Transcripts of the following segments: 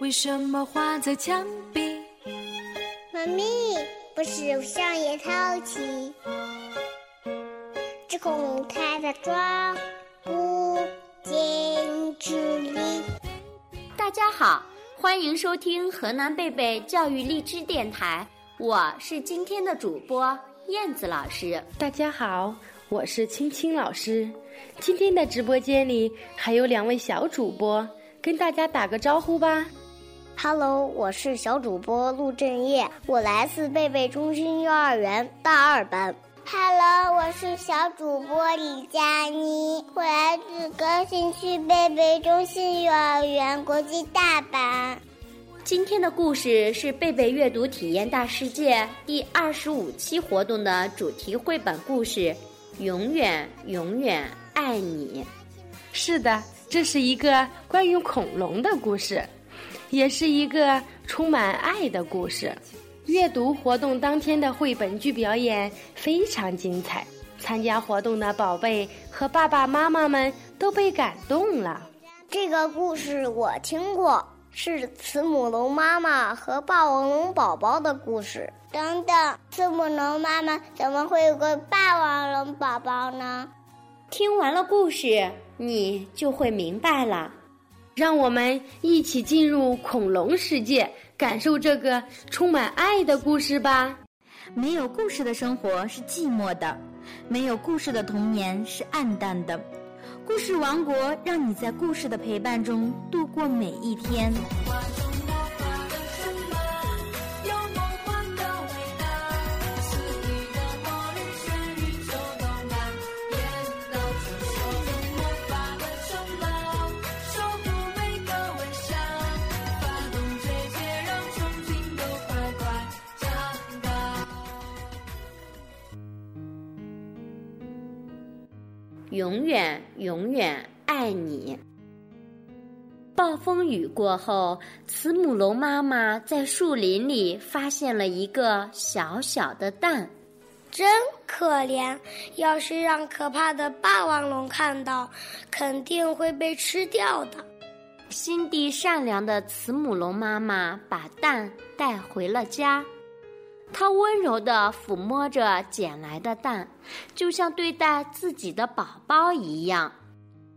为什么画在墙壁？妈咪，不是上也淘气，只恐开的装不见之理。大家好，欢迎收听河南贝贝教育荔枝电台，我是今天的主播燕子老师。大家好，我是青青老师。今天的直播间里还有两位小主播，跟大家打个招呼吧。Hello，我是小主播陆振业，我来自贝贝中心幼儿园大二班。Hello，我是小主播李佳妮，我来自高新区贝贝中心幼儿园国际大班。今天的故事是贝贝阅读体验大世界第二十五期活动的主题绘本故事《永远永远爱你》。是的，这是一个关于恐龙的故事。也是一个充满爱的故事。阅读活动当天的绘本剧表演非常精彩，参加活动的宝贝和爸爸妈妈们都被感动了。这个故事我听过，是慈母龙妈妈和霸王龙宝宝的故事。等等，慈母龙妈妈怎么会有个霸王龙宝宝呢？听完了故事，你就会明白了。让我们一起进入恐龙世界，感受这个充满爱的故事吧。没有故事的生活是寂寞的，没有故事的童年是暗淡的。故事王国让你在故事的陪伴中度过每一天。永远永远爱你。暴风雨过后，慈母龙妈妈在树林里发现了一个小小的蛋，真可怜！要是让可怕的霸王龙看到，肯定会被吃掉的。心地善良的慈母龙妈妈把蛋带回了家。他温柔地抚摸着捡来的蛋，就像对待自己的宝宝一样。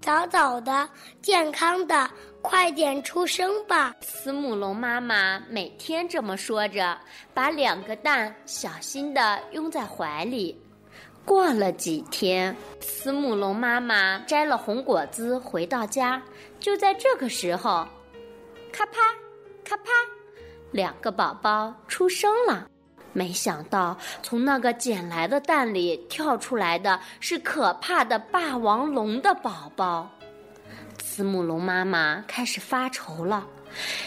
早早的，健康的，快点出生吧！慈母龙妈妈每天这么说着，把两个蛋小心地拥在怀里。过了几天，慈母龙妈妈摘了红果子回到家，就在这个时候，咔啪，咔啪，两个宝宝出生了。没想到，从那个捡来的蛋里跳出来的是可怕的霸王龙的宝宝。慈母龙妈妈开始发愁了：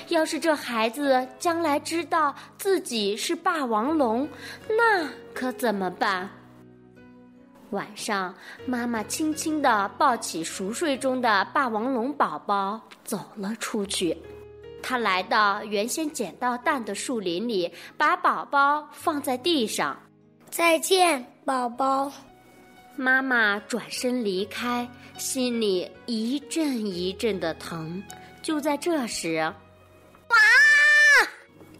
要是这孩子将来知道自己是霸王龙，那可怎么办？晚上，妈妈轻轻地抱起熟睡中的霸王龙宝宝，走了出去。他来到原先捡到蛋的树林里，把宝宝放在地上。再见，宝宝。妈妈转身离开，心里一阵一阵的疼。就在这时，哇！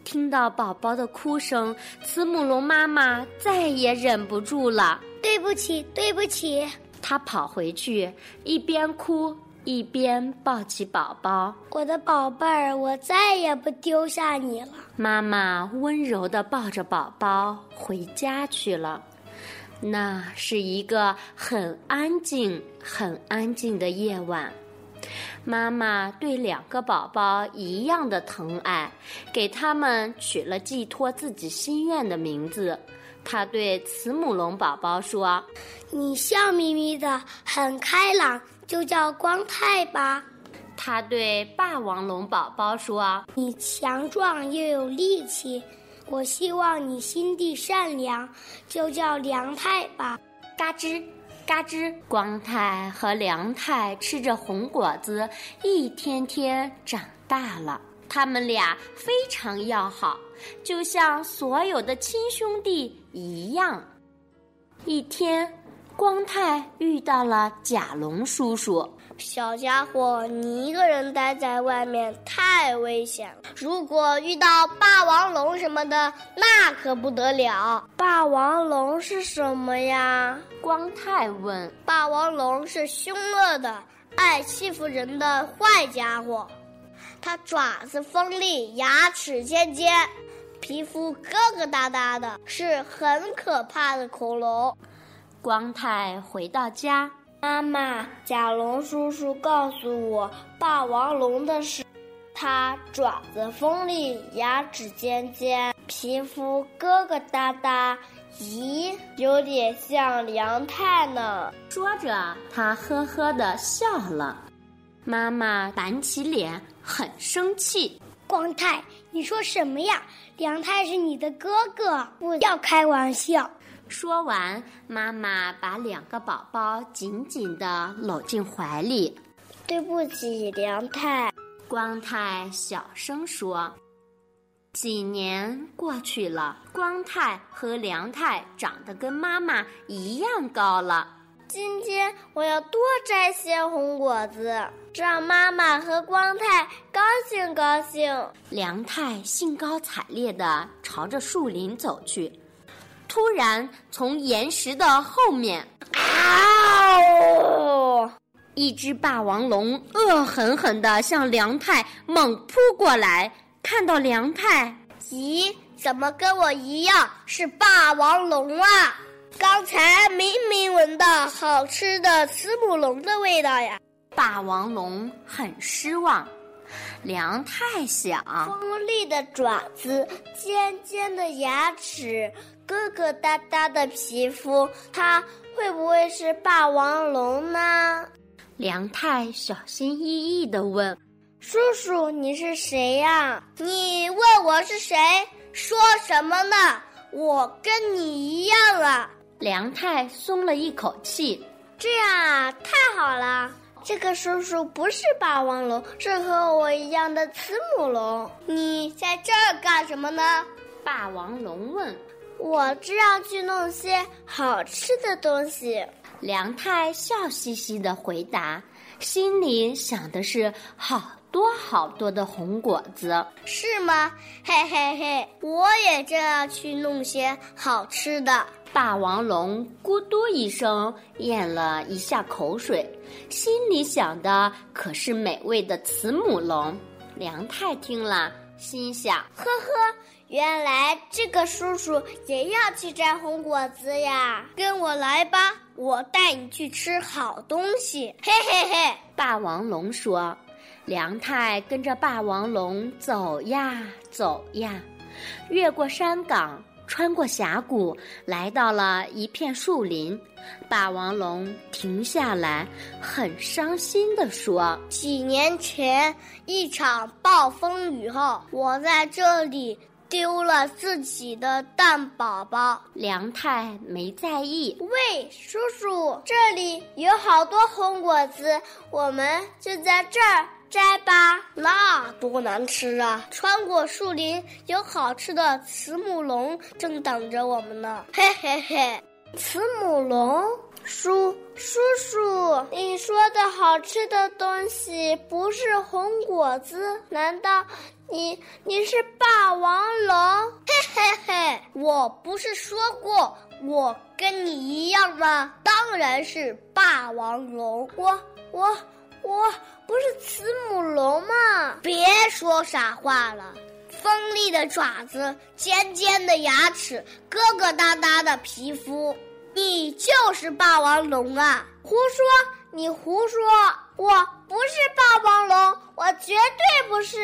听到宝宝的哭声，慈母龙妈妈再也忍不住了。对不起，对不起。她跑回去，一边哭。一边抱起宝宝，我的宝贝儿，我再也不丢下你了。妈妈温柔地抱着宝宝回家去了。那是一个很安静、很安静的夜晚。妈妈对两个宝宝一样的疼爱，给他们取了寄托自己心愿的名字。她对慈母龙宝宝说：“你笑眯眯的，很开朗。”就叫光太吧。他对霸王龙宝宝说：“你强壮又有力气，我希望你心地善良，就叫梁太吧。”嘎吱，嘎吱，光太和梁太吃着红果子，一天天长大了。他们俩非常要好，就像所有的亲兄弟一样。一天。光太遇到了甲龙叔叔。小家伙，你一个人待在外面太危险了。如果遇到霸王龙什么的，那可不得了。霸王龙是什么呀？光太问。霸王龙是凶恶的、爱欺负人的坏家伙，它爪子锋利，牙齿尖尖，皮肤疙疙瘩瘩的，是很可怕的恐龙。光太回到家。妈妈，甲龙叔叔告诉我，霸王龙的事。它爪子锋利，牙齿尖尖，皮肤疙疙瘩瘩。咦，有点像梁太呢。说着，他呵呵的笑了。妈妈板起脸，很生气。光太，你说什么呀？梁太是你的哥哥，不要开玩笑。说完，妈妈把两个宝宝紧紧地搂进怀里。对不起，梁太。光太小声说。几年过去了，光太和梁太长得跟妈妈一样高了。今天我要多摘些红果子，让妈妈和光太高兴高兴。梁太兴高采烈地朝着树林走去。突然，从岩石的后面，啊！一只霸王龙恶狠狠地向梁太猛扑过来。看到梁太，咦，怎么跟我一样是霸王龙啊？刚才明明闻到好吃的慈母龙的味道呀！霸王龙很失望。梁太想，锋利的爪子，尖尖的牙齿。疙疙瘩瘩的皮肤，它会不会是霸王龙呢？梁太小心翼翼地问：“叔叔，你是谁呀？你问我是谁？说什么呢？我跟你一样啊！”梁太松了一口气：“这样啊，太好了！这个叔叔不是霸王龙，是和我一样的慈母龙。你在这儿干什么呢？”霸王龙问。我正要去弄些好吃的东西。梁太笑嘻嘻的回答，心里想的是好多好多的红果子，是吗？嘿嘿嘿，我也正要去弄些好吃的。霸王龙咕嘟一声咽了一下口水，心里想的可是美味的慈母龙。梁太听了，心想：呵呵。原来这个叔叔也要去摘红果子呀！跟我来吧，我带你去吃好东西。嘿嘿嘿！霸王龙说：“梁太跟着霸王龙走呀走呀，越过山岗，穿过峡谷，来到了一片树林。霸王龙停下来，很伤心地说：‘几年前一场暴风雨后，我在这里。’”丢了自己的蛋宝宝，梁太没在意。喂，叔叔，这里有好多红果子，我们就在这儿摘吧。那多难吃啊！穿过树林，有好吃的慈母龙正等着我们呢。嘿嘿嘿，慈母龙。叔叔叔，你说的好吃的东西不是红果子？难道你你是霸王龙？嘿嘿嘿，我不是说过我跟你一样吗？当然是霸王龙。我我我不是慈母龙吗？别说傻话了，锋利的爪子，尖尖的牙齿，疙疙瘩瘩的皮肤。你就是霸王龙啊！胡说！你胡说！我不是霸王龙，我绝对不是。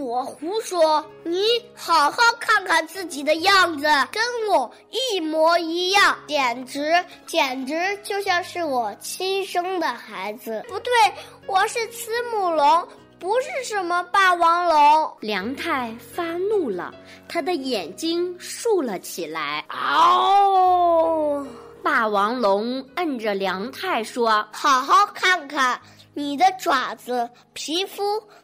我胡说！你好好看看自己的样子，跟我一模一样，简直简直就像是我亲生的孩子。不对，我是慈母龙，不是什么霸王龙。梁太发怒了，他的眼睛竖了起来。哦！霸王龙摁着梁太说：“好好看看你的爪子，皮肤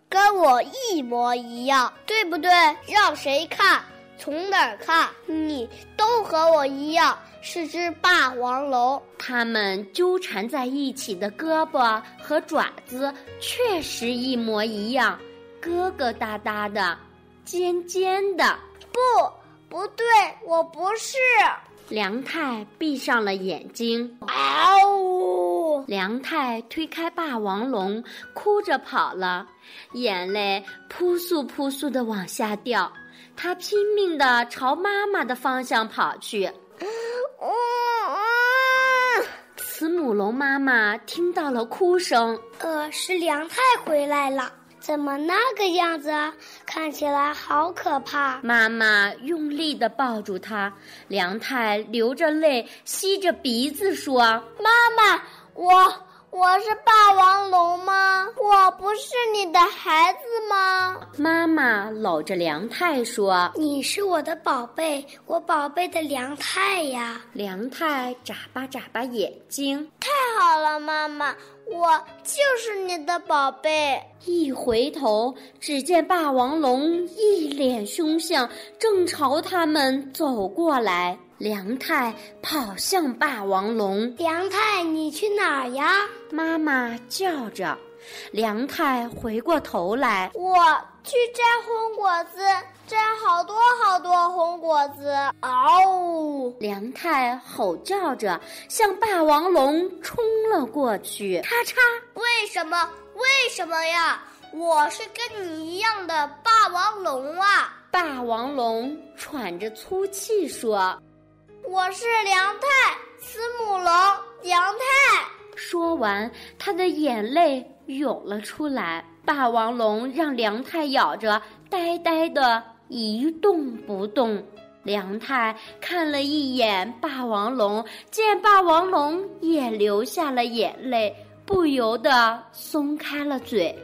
跟我一模一样，对不对？让谁看从哪儿看，你都和我一样是只霸王龙。它们纠缠在一起的胳膊和爪子确实一模一样，疙疙瘩瘩的，尖尖的。不，不对，我不是。梁太闭上了眼睛。嗷呜！梁太推开霸王龙，哭着跑了，眼泪扑簌扑簌的往下掉。他拼命地朝妈妈的方向跑去。慈母龙妈妈听到了哭声，呃，是梁太回来了，怎么那个样子？看起来好可怕。妈妈用力地抱住他，梁太流着泪，吸着鼻子说：“妈妈，我。”我是霸王龙吗？我不是你的孩子吗？妈妈搂着梁太说：“你是我的宝贝，我宝贝的梁太呀。”梁太眨巴眨巴眼睛，太好了，妈妈，我就是你的宝贝。一回头，只见霸王龙一脸凶相，正朝他们走过来。梁太跑向霸王龙，梁太，你去哪儿呀？妈妈叫着。梁太回过头来，我去摘红果子，摘好多好多红果子。嗷呜！梁太吼叫着向霸王龙冲了过去，咔嚓！为什么？为什么呀？我是跟你一样的霸王龙啊！霸王龙喘着粗气说。我是梁太，慈母龙梁太。说完，他的眼泪涌了出来。霸王龙让梁太咬着，呆呆的一动不动。梁太看了一眼霸王龙，见霸王龙也流下了眼泪，不由得松开了嘴，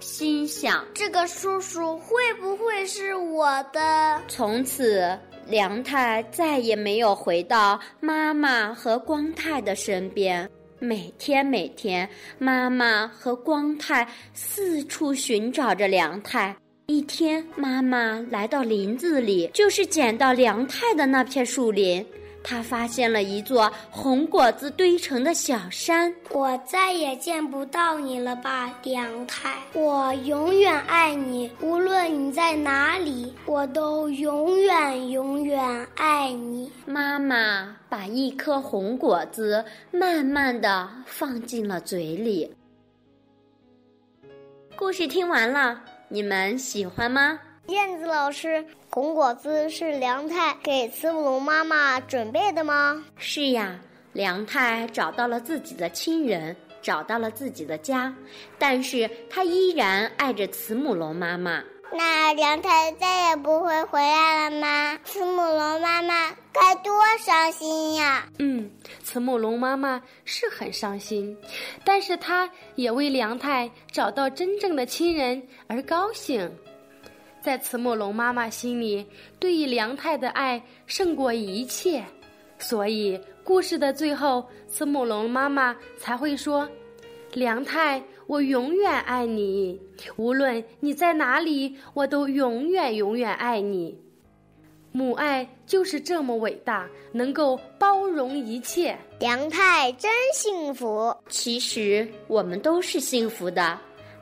心想：这个叔叔会不会是我的？从此。梁太再也没有回到妈妈和光太的身边。每天每天，妈妈和光太四处寻找着梁太。一天，妈妈来到林子里，就是捡到梁太的那片树林。他发现了一座红果子堆成的小山。我再也见不到你了吧，梁太？我永远爱你，无论你在哪里，我都永远永远爱你。妈妈把一颗红果子慢慢的放进了嘴里。故事听完了，你们喜欢吗？燕子老师，红果子是梁太给慈母龙妈妈准备的吗？是呀，梁太找到了自己的亲人，找到了自己的家，但是他依然爱着慈母龙妈妈。那梁太再也不会回来了吗？慈母龙妈妈该多伤心呀！嗯，慈母龙妈妈是很伤心，但是她也为梁太找到真正的亲人而高兴。在慈母龙妈妈心里，对于梁太的爱胜过一切，所以故事的最后，慈母龙妈妈才会说：“梁太，我永远爱你，无论你在哪里，我都永远永远爱你。”母爱就是这么伟大，能够包容一切。梁太真幸福。其实我们都是幸福的，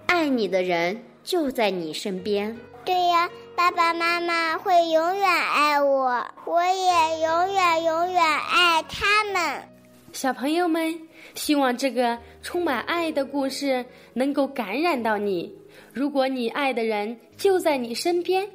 爱你的人就在你身边。对呀，爸爸妈妈会永远爱我，我也永远永远爱他们。小朋友们，希望这个充满爱的故事能够感染到你。如果你爱的人就在你身边，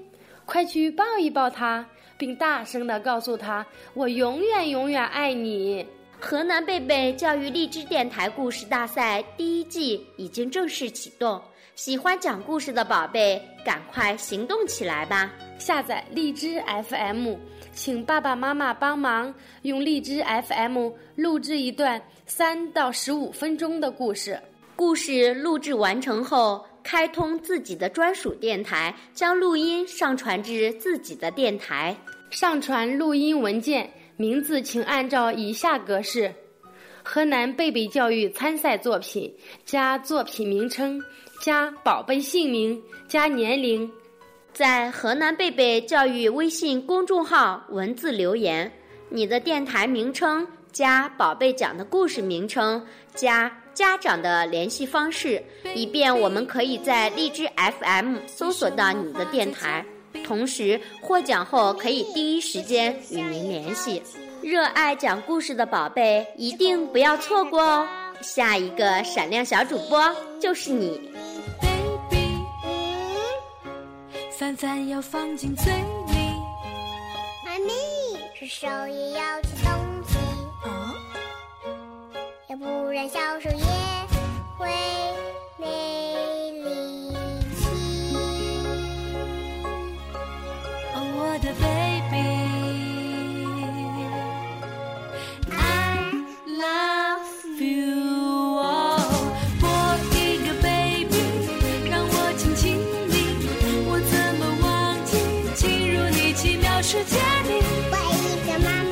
快去抱一抱他，并大声的告诉他：“我永远永远爱你。”河南贝贝教育励志电台故事大赛第一季已经正式启动。喜欢讲故事的宝贝，赶快行动起来吧！下载荔枝 FM，请爸爸妈妈帮忙用荔枝 FM 录制一段三到十五分钟的故事。故事录制完成后，开通自己的专属电台，将录音上传至自己的电台。上传录音文件，名字请按照以下格式：河南贝贝教育参赛作品加作品名称。加宝贝姓名，加年龄，在河南贝贝教育微信公众号文字留言，你的电台名称加宝贝讲的故事名称加家长的联系方式，以便我们可以在荔枝 FM 搜索到你的电台。同时获奖后可以第一时间与您联系。热爱讲故事的宝贝一定不要错过哦！下一个闪亮小主播就是你。baby，饭饭要放进嘴里。妈咪，是手也要吃东西，哦，要不然小手也会没进入你奇妙世界里？我一个妈妈，